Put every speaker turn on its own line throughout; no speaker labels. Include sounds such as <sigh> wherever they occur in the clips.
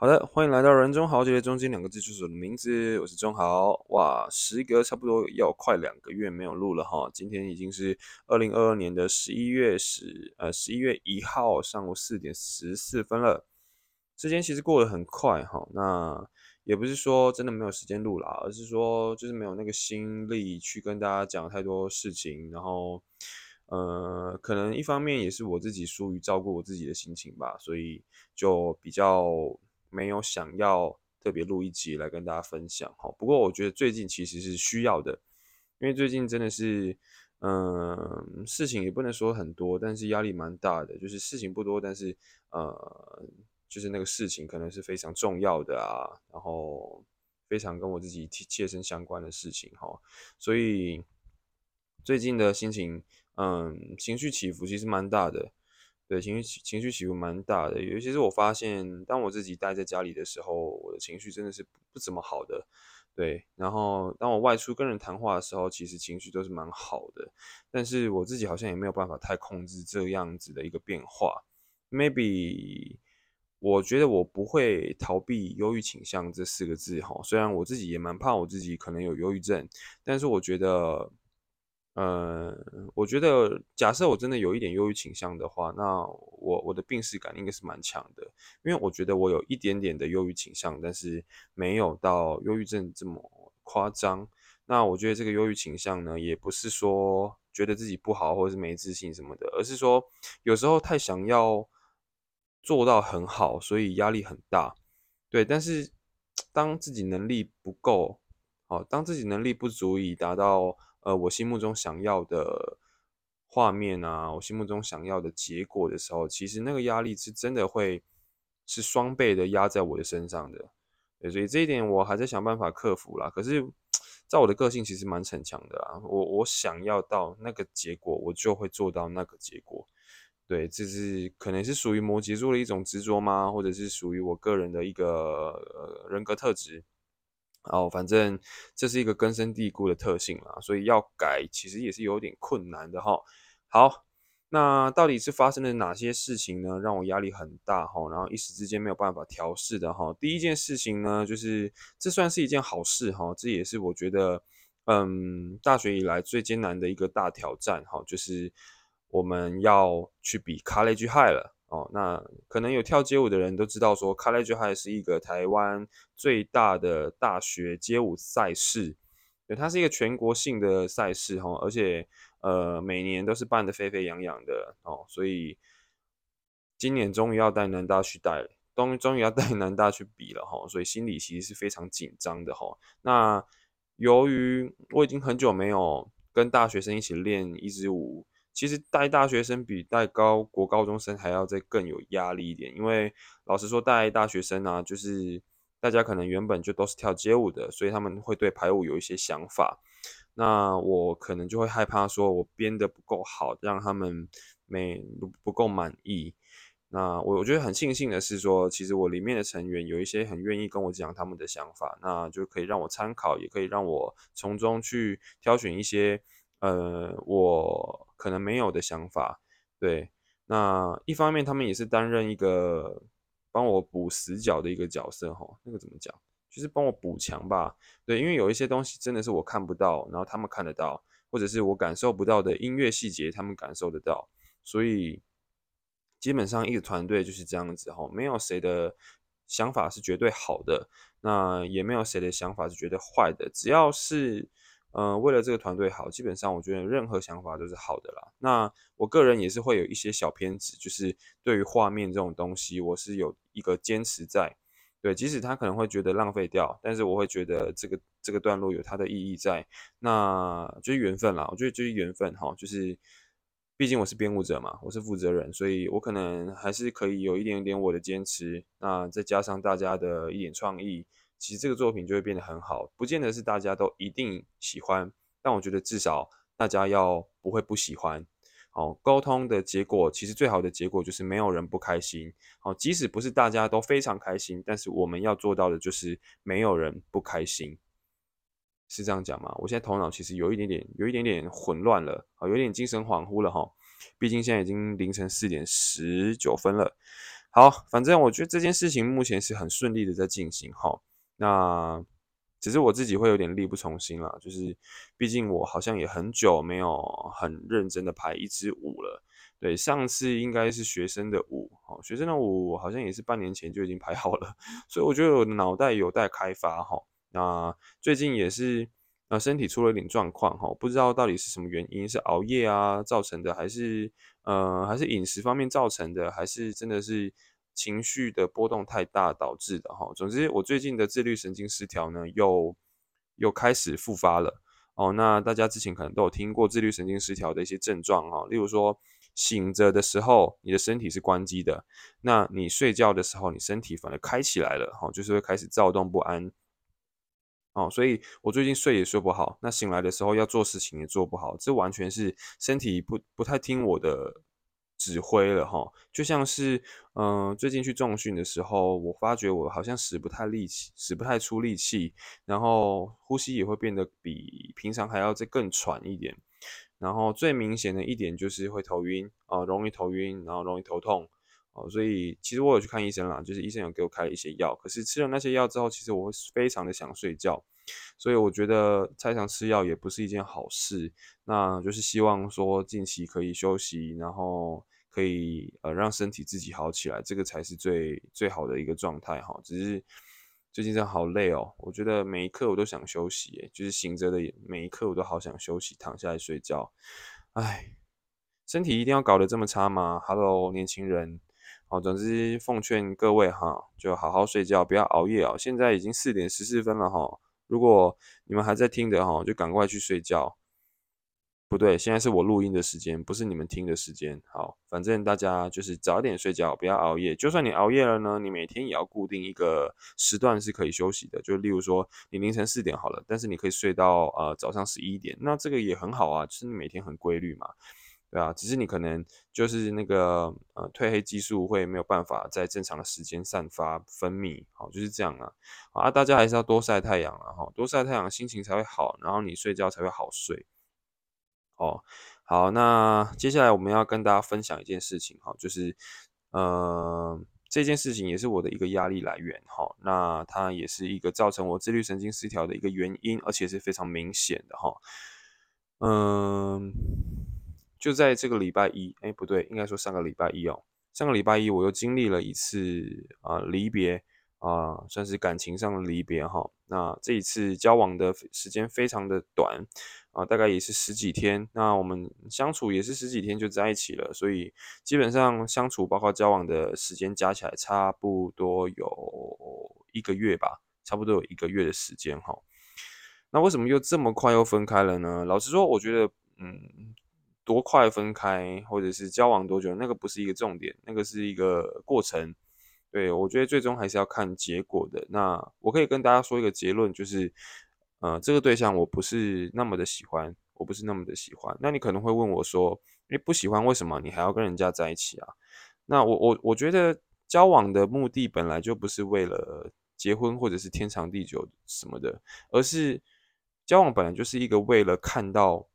好的，欢迎来到人中豪杰的中间两个字就是我的名字，我是中豪。哇，时隔差不多要快两个月没有录了哈，今天已经是二零二二年的十一月十呃十一月一号上午四点十四分了，时间其实过得很快哈。那也不是说真的没有时间录啦，而是说就是没有那个心力去跟大家讲太多事情，然后呃，可能一方面也是我自己疏于照顾我自己的心情吧，所以就比较。没有想要特别录一集来跟大家分享哈，不过我觉得最近其实是需要的，因为最近真的是，嗯，事情也不能说很多，但是压力蛮大的，就是事情不多，但是呃，就是那个事情可能是非常重要的啊，然后非常跟我自己切身相关的事情哈，所以最近的心情，嗯，情绪起伏其实蛮大的。对，情绪情绪起伏蛮大的，尤其是我发现，当我自己待在家里的时候，我的情绪真的是不怎么好的。对，然后当我外出跟人谈话的时候，其实情绪都是蛮好的，但是我自己好像也没有办法太控制这样子的一个变化。Maybe 我觉得我不会逃避忧郁倾向这四个字哈，虽然我自己也蛮怕我自己可能有忧郁症，但是我觉得。呃，我觉得假设我真的有一点忧郁倾向的话，那我我的病视感应该是蛮强的，因为我觉得我有一点点的忧郁倾向，但是没有到忧郁症这么夸张。那我觉得这个忧郁倾向呢，也不是说觉得自己不好或者是没自信什么的，而是说有时候太想要做到很好，所以压力很大。对，但是 <tsk> 当自己能力不够，哦，当自己能力不足以达到。呃，我心目中想要的画面啊，我心目中想要的结果的时候，其实那个压力是真的会是双倍的压在我的身上的，对，所以这一点我还在想办法克服啦。可是，在我的个性其实蛮逞强的啊，我我想要到那个结果，我就会做到那个结果，对，这是可能是属于摩羯座的一种执着吗？或者是属于我个人的一个人格特质？哦，反正这是一个根深蒂固的特性啦，所以要改其实也是有点困难的哈。好，那到底是发生了哪些事情呢，让我压力很大哈，然后一时之间没有办法调试的哈。第一件事情呢，就是这算是一件好事哈，这也是我觉得，嗯，大学以来最艰难的一个大挑战哈，就是我们要去比 College High 了。哦，那可能有跳街舞的人都知道，说 College High 是一个台湾最大的大学街舞赛事，对，它是一个全国性的赛事哈，而且呃每年都是办得沸沸扬扬的哦，所以今年终于要带南大去带，终终于要 <laughs> 带南大去比了哈，所以心里其实是非常紧张的哈。那由于我已经很久没有跟大学生一起练一支舞。其实带大学生比带高国高中生还要再更有压力一点，因为老实说带大学生啊，就是大家可能原本就都是跳街舞的，所以他们会对排舞有一些想法。那我可能就会害怕说，我编的不够好，让他们没不够满意。那我我觉得很庆幸的是说，其实我里面的成员有一些很愿意跟我讲他们的想法，那就可以让我参考，也可以让我从中去挑选一些。呃，我可能没有的想法，对。那一方面，他们也是担任一个帮我补死角的一个角色，哈。那个怎么讲？就是帮我补强吧。对，因为有一些东西真的是我看不到，然后他们看得到，或者是我感受不到的音乐细节，他们感受得到。所以基本上一个团队就是这样子，哈，没有谁的想法是绝对好的，那也没有谁的想法是绝对坏的，只要是。嗯，为了这个团队好，基本上我觉得任何想法都是好的啦。那我个人也是会有一些小偏执，就是对于画面这种东西，我是有一个坚持在。对，即使他可能会觉得浪费掉，但是我会觉得这个这个段落有它的意义在。那就是缘分啦，我觉得就是缘分哈，就是毕竟我是编舞者嘛，我是负责人，所以我可能还是可以有一点点我的坚持。那再加上大家的一点创意。其实这个作品就会变得很好，不见得是大家都一定喜欢，但我觉得至少大家要不会不喜欢。好，沟通的结果其实最好的结果就是没有人不开心。好，即使不是大家都非常开心，但是我们要做到的就是没有人不开心，是这样讲吗？我现在头脑其实有一点点，有一点点混乱了，好，有点精神恍惚了哈。毕竟现在已经凌晨四点十九分了。好，反正我觉得这件事情目前是很顺利的在进行哈。那只是我自己会有点力不从心了，就是毕竟我好像也很久没有很认真的排一支舞了。对，上次应该是学生的舞，哦，学生的舞好像也是半年前就已经排好了，<laughs> 所以我觉得我的脑袋有待开发哈。那最近也是，呃，身体出了一点状况哈，不知道到底是什么原因，是熬夜啊造成的，还是呃还是饮食方面造成的，还是真的是情绪的波动太大导致的哈。总之，我最近的自律神经失调呢，又又开始复发了哦。那大家之前可能都有听过自律神经失调的一些症状哈，例如说。醒着的时候，你的身体是关机的；那你睡觉的时候，你身体反而开起来了，哈，就是会开始躁动不安。哦，所以我最近睡也睡不好，那醒来的时候要做事情也做不好，这完全是身体不不太听我的指挥了，哈。就像是，嗯，最近去重训的时候，我发觉我好像使不太力气，使不太出力气，然后呼吸也会变得比平常还要再更喘一点。然后最明显的一点就是会头晕啊，容易头晕，然后容易头痛哦，所以其实我有去看医生啦，就是医生有给我开了一些药，可是吃了那些药之后，其实我会非常的想睡觉，所以我觉得太常吃药也不是一件好事，那就是希望说近期可以休息，然后可以呃让身体自己好起来，这个才是最最好的一个状态哈，只是。最近真的好累哦，我觉得每一刻我都想休息，就是醒着的每一刻我都好想休息，躺下来睡觉。唉，身体一定要搞得这么差吗？Hello，年轻人，好，总之奉劝各位哈，就好好睡觉，不要熬夜哦。现在已经四点十四分了哈，如果你们还在听的哈，就赶快去睡觉。不对，现在是我录音的时间，不是你们听的时间。好，反正大家就是早点睡觉，不要熬夜。就算你熬夜了呢，你每天也要固定一个时段是可以休息的。就例如说，你凌晨四点好了，但是你可以睡到呃早上十一点，那这个也很好啊，就是你每天很规律嘛，对啊。只是你可能就是那个呃褪黑激素会没有办法在正常的时间散发分泌，好，就是这样啊。啊，大家还是要多晒太阳啊，哈，多晒太阳心情才会好，然后你睡觉才会好睡。哦，好，那接下来我们要跟大家分享一件事情哈，就是，呃，这件事情也是我的一个压力来源哈，那它也是一个造成我自律神经失调的一个原因，而且是非常明显的哈，嗯，就在这个礼拜一，哎，不对，应该说上个礼拜一哦，上个礼拜一我又经历了一次啊离别啊，算是感情上的离别哈，那这一次交往的时间非常的短。啊，大概也是十几天，那我们相处也是十几天就在一起了，所以基本上相处包括交往的时间加起来差不多有一个月吧，差不多有一个月的时间哈。那为什么又这么快又分开了呢？老实说，我觉得，嗯，多快分开，或者是交往多久，那个不是一个重点，那个是一个过程。对我觉得最终还是要看结果的。那我可以跟大家说一个结论，就是。呃，这个对象我不是那么的喜欢，我不是那么的喜欢。那你可能会问我说，你，不喜欢为什么你还要跟人家在一起啊？那我我我觉得交往的目的本来就不是为了结婚或者是天长地久什么的，而是交往本来就是一个为了看到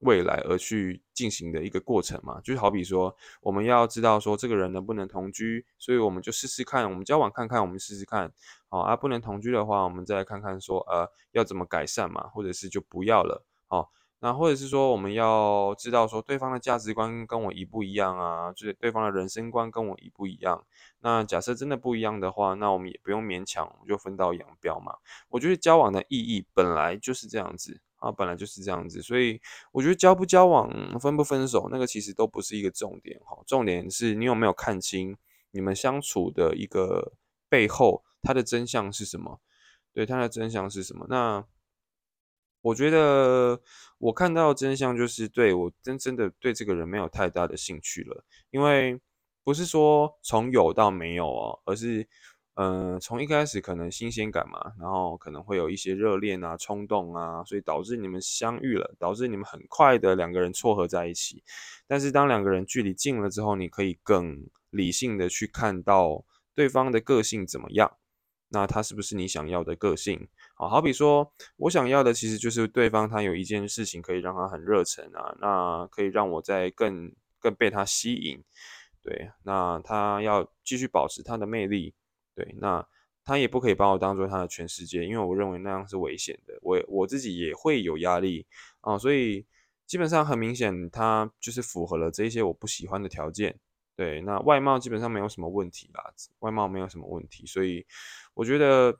未来而去进行的一个过程嘛。就好比说，我们要知道说这个人能不能同居，所以我们就试试看，我们交往看看，我们试试看。好啊，不能同居的话，我们再来看看说，呃，要怎么改善嘛，或者是就不要了。好，那或者是说，我们要知道说，对方的价值观跟我一不一样啊，就是对方的人生观跟我一不一样。那假设真的不一样的话，那我们也不用勉强，我们就分道扬镳嘛。我觉得交往的意义本来就是这样子啊，本来就是这样子，所以我觉得交不交往、分不分手，那个其实都不是一个重点哈。重点是你有没有看清你们相处的一个背后。它的真相是什么？对，它的真相是什么？那我觉得我看到真相就是，对我真真的对这个人没有太大的兴趣了。因为不是说从有到没有哦，而是嗯，从一开始可能新鲜感嘛，然后可能会有一些热恋啊、冲动啊，所以导致你们相遇了，导致你们很快的两个人撮合在一起。但是当两个人距离近了之后，你可以更理性的去看到对方的个性怎么样。那他是不是你想要的个性？好，好比说我想要的其实就是对方他有一件事情可以让他很热忱啊，那可以让我在更更被他吸引。对，那他要继续保持他的魅力，对，那他也不可以把我当做他的全世界，因为我认为那样是危险的，我我自己也会有压力啊，所以基本上很明显，他就是符合了这些我不喜欢的条件。对，那外貌基本上没有什么问题啦，外貌没有什么问题，所以我觉得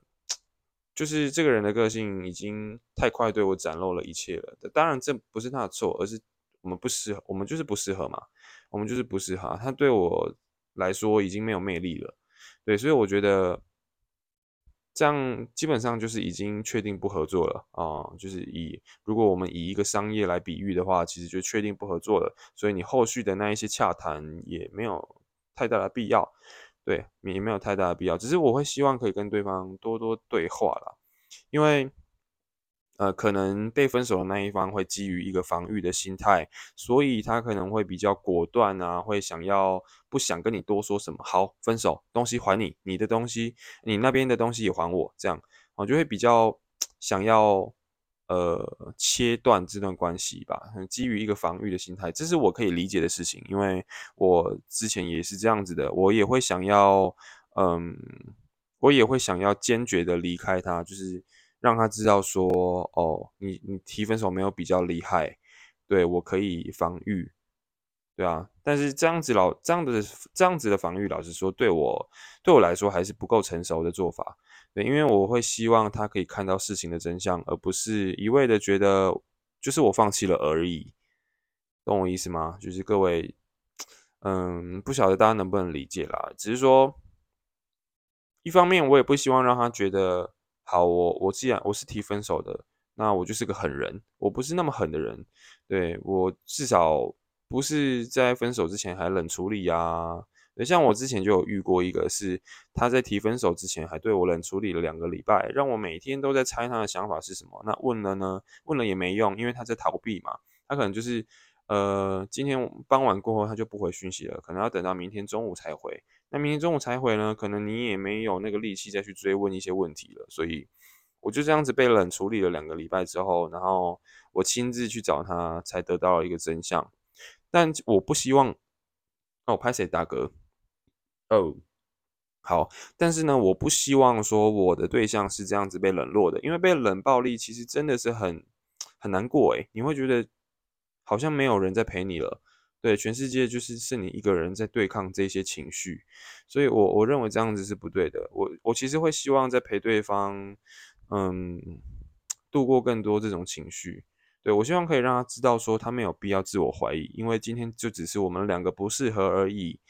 就是这个人的个性已经太快对我展露了一切了。当然这不是他的错，而是我们不适合，我们就是不适合嘛，我们就是不适合。他对我来说已经没有魅力了，对，所以我觉得。这样基本上就是已经确定不合作了啊，就是以如果我们以一个商业来比喻的话，其实就确定不合作了，所以你后续的那一些洽谈也没有太大的必要，对，也没有太大的必要，只是我会希望可以跟对方多多对话了，因为。呃，可能被分手的那一方会基于一个防御的心态，所以他可能会比较果断啊，会想要不想跟你多说什么，好，分手，东西还你，你的东西，你那边的东西也还我，这样，我就会比较想要呃切断这段关系吧，基于一个防御的心态，这是我可以理解的事情，因为我之前也是这样子的，我也会想要，嗯，我也会想要坚决的离开他，就是。让他知道说，哦，你你提分手没有比较厉害，对我可以防御，对啊，但是这样子老这样的这样子的防御，老实说，对我对我来说还是不够成熟的做法，对，因为我会希望他可以看到事情的真相，而不是一味的觉得就是我放弃了而已，懂我意思吗？就是各位，嗯，不晓得大家能不能理解啦，只是说，一方面我也不希望让他觉得。好，我我既然我是提分手的，那我就是个狠人，我不是那么狠的人，对我至少不是在分手之前还冷处理啊。像我之前就有遇过一个，是他在提分手之前还对我冷处理了两个礼拜，让我每天都在猜他的想法是什么。那问了呢？问了也没用，因为他在逃避嘛。他可能就是呃，今天傍晚过后他就不回讯息了，可能要等到明天中午才回。那明天中午才回呢，可能你也没有那个力气再去追问一些问题了，所以我就这样子被冷处理了两个礼拜之后，然后我亲自去找他，才得到了一个真相。但我不希望，哦，拍谁大哥？哦，好，但是呢，我不希望说我的对象是这样子被冷落的，因为被冷暴力其实真的是很很难过诶，你会觉得好像没有人在陪你了。对，全世界就是是你一个人在对抗这些情绪，所以我我认为这样子是不对的。我我其实会希望在陪对方，嗯，度过更多这种情绪。对我希望可以让他知道说他没有必要自我怀疑，因为今天就只是我们两个不适合而已。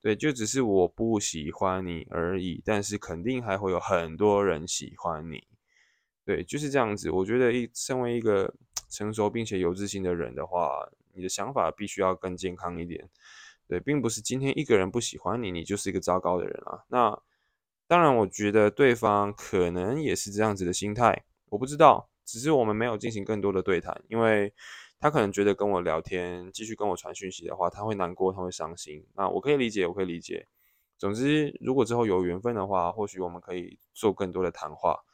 对，就只是我不喜欢你而已，但是肯定还会有很多人喜欢你。对，就是这样子。我觉得一身为一个成熟并且有自信的人的话。你的想法必须要更健康一点，对，并不是今天一个人不喜欢你，你就是一个糟糕的人啊。那当然，我觉得对方可能也是这样子的心态，我不知道，只是我们没有进行更多的对谈，因为他可能觉得跟我聊天，继续跟我传讯息的话，他会难过，他会伤心。那我可以理解，我可以理解。总之，如果之后有缘分的话，或许我们可以做更多的谈话。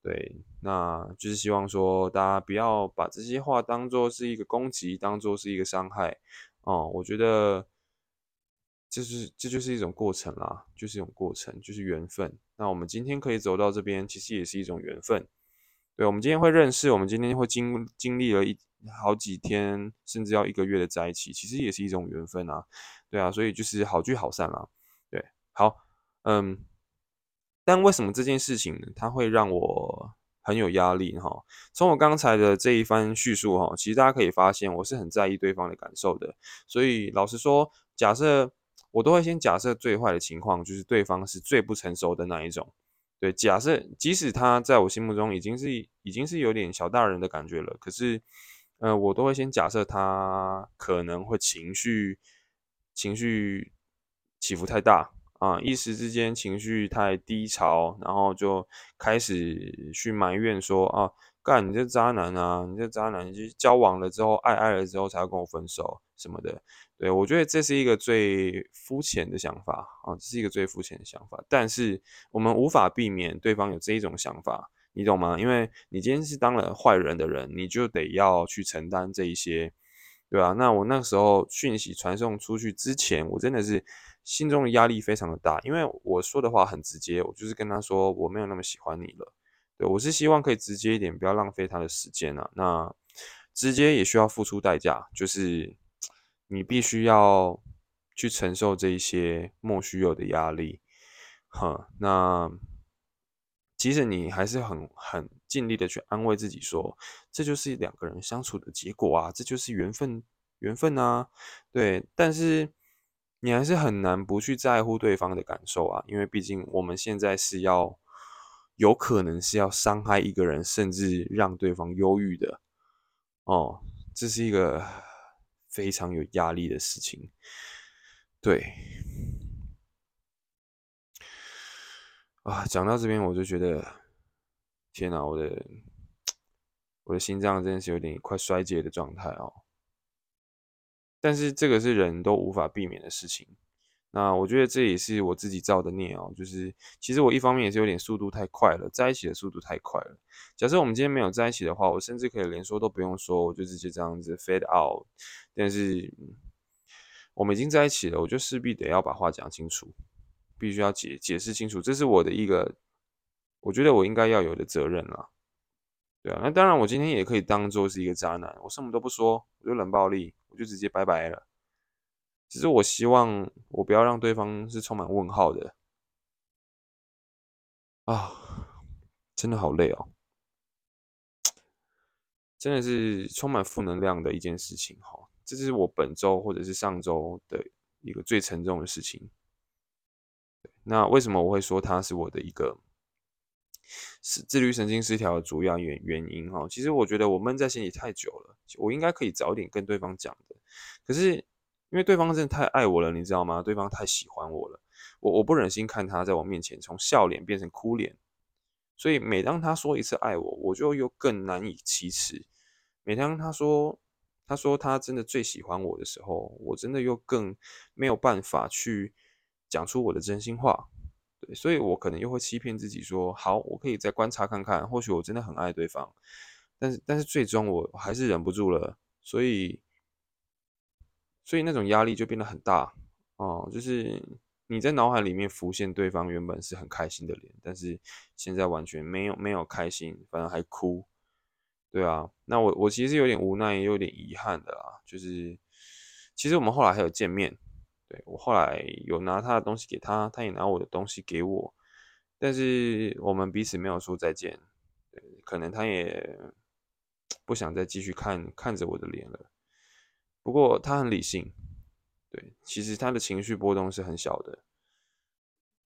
对，那就是希望说大家不要把这些话当做是一个攻击，当做是一个伤害哦。我觉得这是这就是一种过程啦，就是一种过程，就是缘分。那我们今天可以走到这边，其实也是一种缘分。对，我们今天会认识，我们今天会经经历了一好几天，甚至要一个月的在一起，其实也是一种缘分啊。对啊，所以就是好聚好散啦。对，好，嗯。但为什么这件事情呢它会让我很有压力哈？从我刚才的这一番叙述哈，其实大家可以发现我是很在意对方的感受的。所以老实说，假设我都会先假设最坏的情况，就是对方是最不成熟的那一种。对，假设即使他在我心目中已经是已经是有点小大人的感觉了，可是呃，我都会先假设他可能会情绪情绪起伏太大。啊，一时之间情绪太低潮，然后就开始去埋怨说啊，干你这渣男啊，你这渣男，你就交往了之后爱爱了之后才要跟我分手什么的。对我觉得这是一个最肤浅的想法啊，这是一个最肤浅的想法。但是我们无法避免对方有这一种想法，你懂吗？因为你今天是当了坏人的人，你就得要去承担这一些。对吧？那我那时候讯息传送出去之前，我真的是心中的压力非常的大，因为我说的话很直接，我就是跟他说我没有那么喜欢你了。对我是希望可以直接一点，不要浪费他的时间啊。那直接也需要付出代价，就是你必须要去承受这一些莫须有的压力。哈，那即使你还是很很尽力的去安慰自己说，这就是两个人相处的结果啊，这就是缘分，缘分啊，对，但是你还是很难不去在乎对方的感受啊，因为毕竟我们现在是要。有可能是要伤害一个人，甚至让对方忧郁的哦，这是一个非常有压力的事情。对，啊，讲到这边我就觉得，天哪，我的 <tsk> 我的心脏真的是有点快衰竭的状态哦。但是这个是人都无法避免的事情。那我觉得这也是我自己造的孽哦，就是其实我一方面也是有点速度太快了，在一起的速度太快了。假设我们今天没有在一起的话，我甚至可以连说都不用说，我就直接这样子 fade out。但是我们已经在一起了，我就势必得要把话讲清楚，必须要解解释清楚，这是我的一个，我觉得我应该要有的责任了。对啊，那当然我今天也可以当做是一个渣男，我什么都不说，我就冷暴力，就直接拜拜了。其实我希望我不要让对方是充满问号的啊，真的好累哦，真的是充满负能量的一件事情哈。这是我本周或者是上周的一个最沉重的事情。那为什么我会说它是我的一个是自律神经失调的主要原原因哈？其实我觉得我闷在心里太久了，我应该可以早点跟对方讲，可是。因为对方真的太爱我了，你知道吗？对方太喜欢我了，我我不忍心看他在我面前从笑脸变成哭脸，所以每当他说一次爱我，我就又更难以启齿。每当他说他说他真的最喜欢我的时候，我真的又更没有办法去讲出我的真心话。对，所以我可能又会欺骗自己说，好，我可以再观察看看，或许我真的很爱对方。但是但是最终我还是忍不住了，所以。所以那种压力就变得很大哦，就是你在脑海里面浮现对方原本是很开心的脸，但是现在完全没有没有开心，反而还哭，对啊，那我我其实有点无奈，也有点遗憾的啦，就是其实我们后来还有见面，对我后来有拿他的东西给他，他也拿我的东西给我，但是我们彼此没有说再见，可能他也不想再继续看看着我的脸了。不过他很理性，对，其实他的情绪波动是很小的，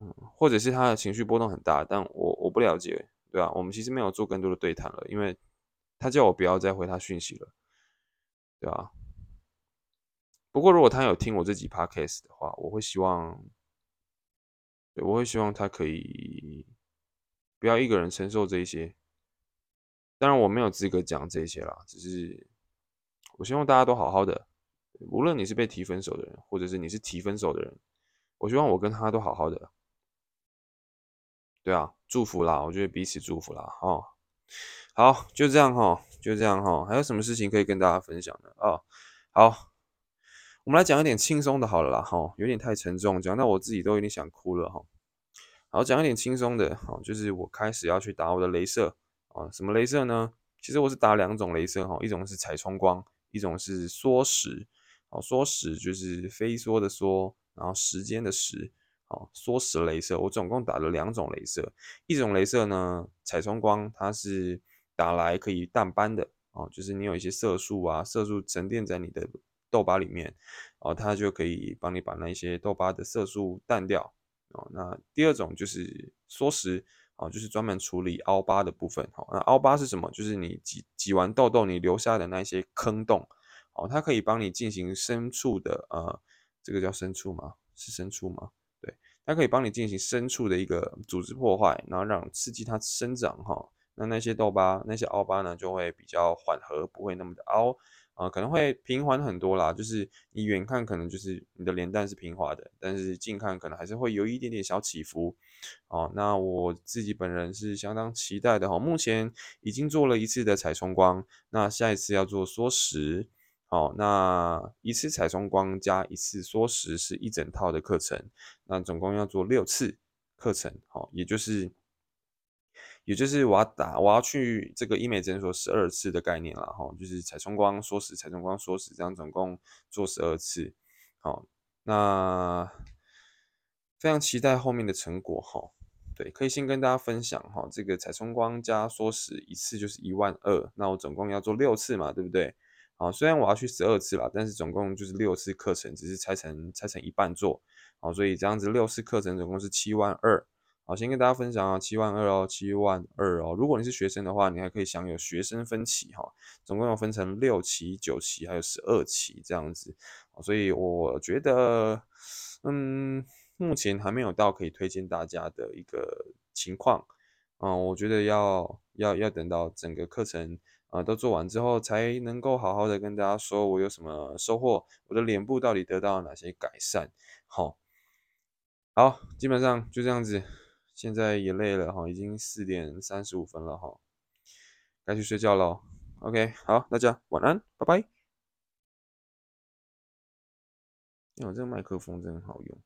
嗯，或者是他的情绪波动很大，但我我不了解，对吧？我们其实没有做更多的对谈了，因为他叫我不要再回他讯息了，对吧？不过如果他有听我这几 podcast 的话，我会希望，对，我会希望他可以不要一个人承受这一些，当然我没有资格讲这些啦，只是我希望大家都好好的。无论你是被提分手的人，或者是你是提分手的人，我希望我跟他都好好的。对啊，祝福啦，我觉得彼此祝福啦。哦，好，就这样哈，就这样哈。还有什么事情可以跟大家分享的啊？好，我们来讲一点轻松的，好了啦。哈，有点太沉重，讲到我自己都有点想哭了哈。好，讲一点轻松的，好，就是我开始要去打我的镭射啊。什么镭射呢？其实我是打两种镭射哈，一种是彩冲光，一种是缩时。好，缩时就是飞梭的缩，然后时间的时，好，缩时镭射。我总共打了两种镭射，一种镭射呢，彩冲光，它是打来可以淡斑的，哦，就是你有一些色素啊，色素沉淀在你的痘疤里面，哦，它就可以帮你把那些痘疤的色素淡掉，哦，那第二种就是缩时，哦，就是专门处理凹疤的部分，好，那凹疤是什么？就是你挤挤完痘痘，你留下的那些坑洞。哦，它可以帮你进行深处的呃，这个叫深处吗？是深处吗？对，它可以帮你进行深处的一个组织破坏，然后让刺激它生长哈。那那些痘疤、那些凹疤呢，就会比较缓和，不会那么的凹啊，可能会平缓很多啦。就是你远看可能就是你的脸蛋是平滑的，但是近看可能还是会有一点点小起伏。哦，那我自己本人是相当期待的哈。目前已经做了一次的彩冲光，那下一次要做缩时。好，那一次彩冲光加一次缩时是一整套的课程，那总共要做六次课程，好，也就是也就是我要打我要去这个医美诊所十二次的概念了哈，就是彩冲光缩时，彩冲光缩时，这样总共做十二次，好，那非常期待后面的成果哈。对，可以先跟大家分享哈，这个彩冲光加缩时一次就是一万二，那我总共要做六次嘛，对不对？好，虽然我要去十二次啦，但是总共就是六次课程，只是拆成拆成一半做，好，所以这样子六次课程总共是七万二。好，先跟大家分享啊，七万二哦，七万二哦。如果你是学生的话，你还可以享有学生分期哈，总共要分成六期、九期还有十二期这样子，所以我觉得，嗯。目前还没有到可以推荐大家的一个情况，嗯，我觉得要要要等到整个课程啊都做完之后，才能够好好的跟大家说我有什么收获，我的脸部到底得到了哪些改善。好，好，基本上就这样子，现在也累了哈，已经四点三十五分了哈，该去睡觉了。OK，好，大家晚安，拜拜。我这个麦克风真好用。